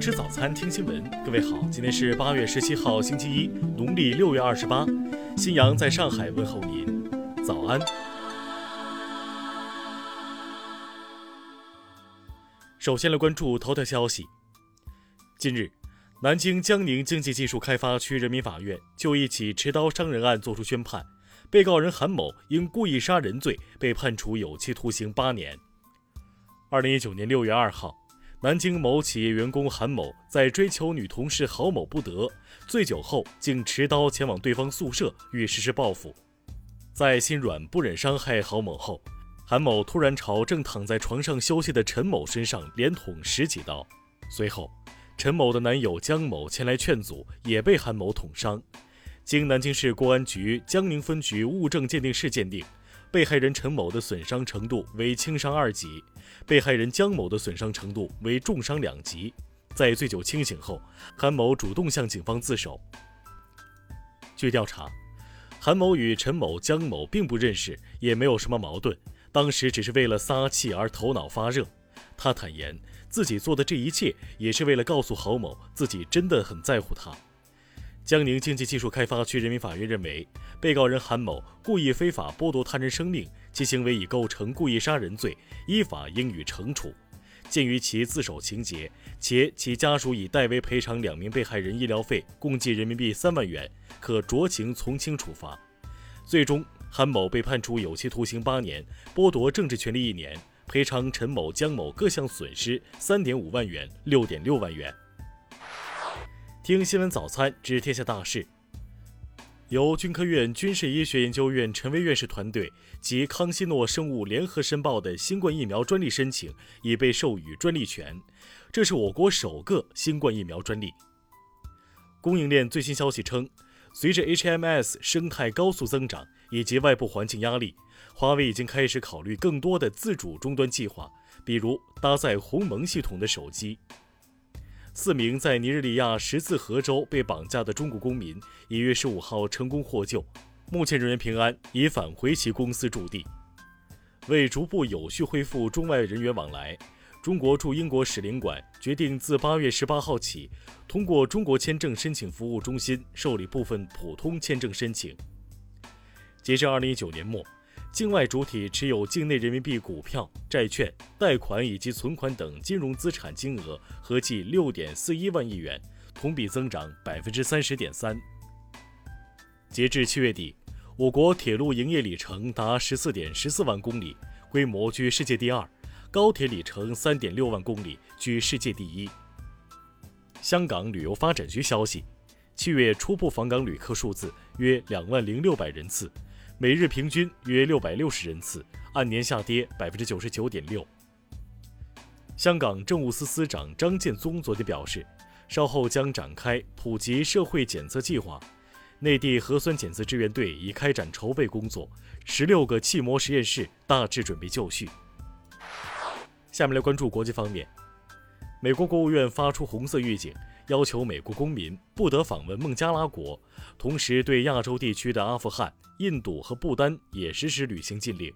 吃早餐，听新闻。各位好，今天是八月十七号，星期一，农历六月二十八。新阳在上海问候您，早安。首先来关注头条消息。近日，南京江宁经济技术开发区人民法院就一起持刀伤人案作出宣判，被告人韩某因故意杀人罪被判处有期徒刑八年。二零一九年六月二号。南京某企业员工韩某在追求女同事郝某不得，醉酒后竟持刀前往对方宿舍欲实施报复。在心软不忍伤害郝某后，韩某突然朝正躺在床上休息的陈某身上连捅十几刀。随后，陈某的男友江某前来劝阻，也被韩某捅伤。经南京市公安局江宁分局物证鉴定室鉴定。被害人陈某的损伤程度为轻伤二级，被害人江某的损伤程度为重伤两级。在醉酒清醒后，韩某主动向警方自首。据调查，韩某与陈某、江某并不认识，也没有什么矛盾，当时只是为了撒气而头脑发热。他坦言，自己做的这一切也是为了告诉郝某，自己真的很在乎他。江宁经济技术开发区人民法院认为，被告人韩某故意非法剥夺他人生命，其行为已构成故意杀人罪，依法应予惩处。鉴于其自首情节，且其家属已代为赔偿两名被害人医疗费共计人民币三万元，可酌情从轻处罚。最终，韩某被判处有期徒刑八年，剥夺政治权利一年，赔偿陈某、江某各项损失三点五万元、六点六万元。听新闻早餐知天下大事。由军科院军事医学研究院陈薇院士团队及康希诺生物联合申报的新冠疫苗专利申请已被授予专利权，这是我国首个新冠疫苗专利。供应链最新消息称，随着 HMS 生态高速增长以及外部环境压力，华为已经开始考虑更多的自主终端计划，比如搭载鸿蒙系统的手机。四名在尼日利亚十字河州被绑架的中国公民，一月十五号成功获救，目前人员平安，已返回其公司驻地。为逐步有序恢复中外人员往来，中国驻英国使领馆决定自八月十八号起，通过中国签证申请服务中心受理部分普通签证申请。截至二零一九年末。境外主体持有境内人民币股票、债券、贷款以及存款等金融资产金额合计六点四一万亿元，同比增长百分之三十点三。截至七月底，我国铁路营业里程达十四点十四万公里，规模居世界第二；高铁里程三点六万公里，居世界第一。香港旅游发展局消息，七月初步访港旅客数字约两万零六百人次。每日平均约六百六十人次，按年下跌百分之九十九点六。香港政务司司长张建宗昨天表示，稍后将展开普及社会检测计划，内地核酸检测支援队已开展筹备工作，十六个气膜实验室大致准备就绪。下面来关注国际方面，美国国务院发出红色预警。要求美国公民不得访问孟加拉国，同时对亚洲地区的阿富汗、印度和不丹也实施旅行禁令。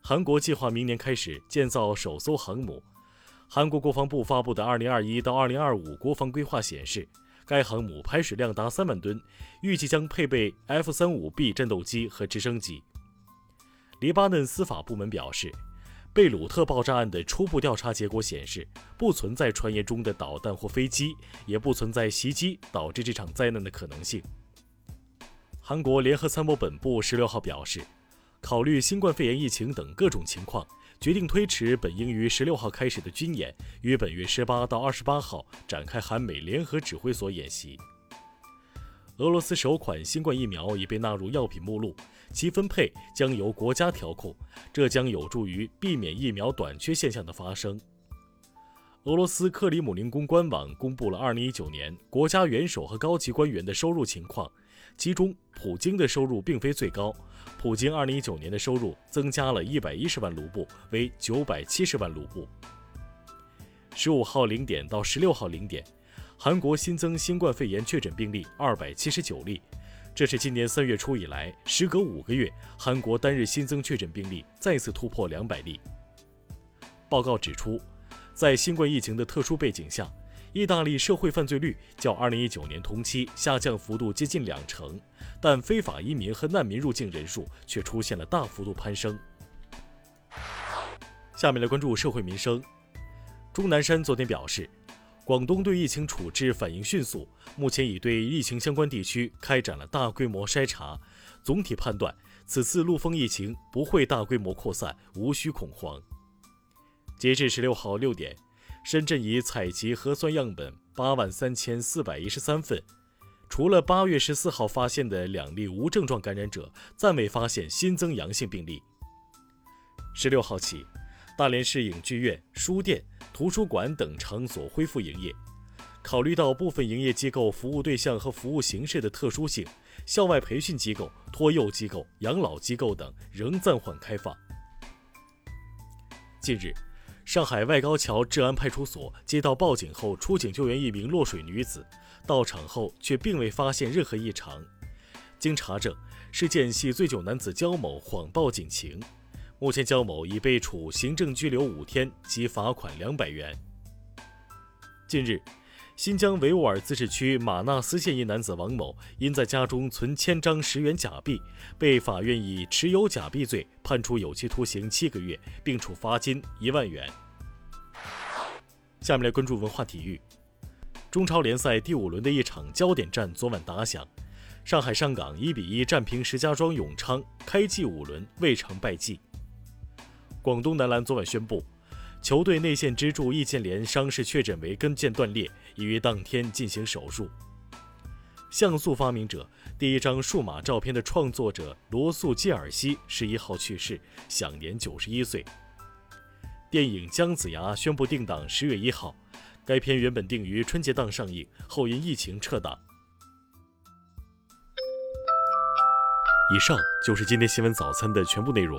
韩国计划明年开始建造首艘航母。韩国国防部发布的2021到2025国防规划显示，该航母排水量达3万吨，预计将配备 F-35B 战斗机和直升机。黎巴嫩司法部门表示。贝鲁特爆炸案的初步调查结果显示，不存在传言中的导弹或飞机，也不存在袭击导致这场灾难的可能性。韩国联合参谋本部十六号表示，考虑新冠肺炎疫情等各种情况，决定推迟本应于十六号开始的军演，于本月十八到二十八号展开韩美联合指挥所演习。俄罗斯首款新冠疫苗已被纳入药品目录。其分配将由国家调控，这将有助于避免疫苗短缺现象的发生。俄罗斯克里姆林宫官网公布了2019年国家元首和高级官员的收入情况，其中普京的收入并非最高，普京2019年的收入增加了一百一十万卢布，为九百七十万卢布。十五号零点到十六号零点，韩国新增新冠肺炎确诊病例二百七十九例。这是今年三月初以来，时隔五个月，韩国单日新增确诊病例再次突破两百例。报告指出，在新冠疫情的特殊背景下，意大利社会犯罪率较2019年同期下降幅度接近两成，但非法移民和难民入境人数却出现了大幅度攀升。下面来关注社会民生。钟南山昨天表示，广东对疫情处置反应迅速，目前已对疫情相关地区开展了大规模筛查，总体判断此次陆丰疫情不会大规模扩散，无需恐慌。截至十六号六点，深圳已采集核酸样本八万三千四百一十三份，除了八月十四号发现的两例无症状感染者，暂未发现新增阳性病例。十六号起，大连市影剧院、书店、图书馆等场所恢复营业。考虑到部分营业机构服务对象和服务形式的特殊性，校外培训机构、托幼机构、养老机构等仍暂缓开放。近日。上海外高桥治安派出所接到报警后，出警救援一名落水女子，到场后却并未发现任何异常。经查证，事件系醉酒男子焦某谎报警情。目前，焦某已被处行政拘留五天及罚款两百元。近日。新疆维吾尔自治区玛纳斯县一男子王某，因在家中存千张十元假币，被法院以持有假币罪判处有期徒刑七个月，并处罚金一万元。下面来关注文化体育。中超联赛第五轮的一场焦点战昨晚打响，上海上港一比一战平石家庄永昌，开季五轮未尝败绩。广东男篮昨晚宣布。球队内线支柱易建联伤势确诊为跟腱断裂，已于当天进行手术。像素发明者、第一张数码照片的创作者罗素·基尔西十一号去世，享年九十一岁。电影《姜子牙》宣布定档十月一号，该片原本定于春节档上映，后因疫情撤档。以上就是今天新闻早餐的全部内容。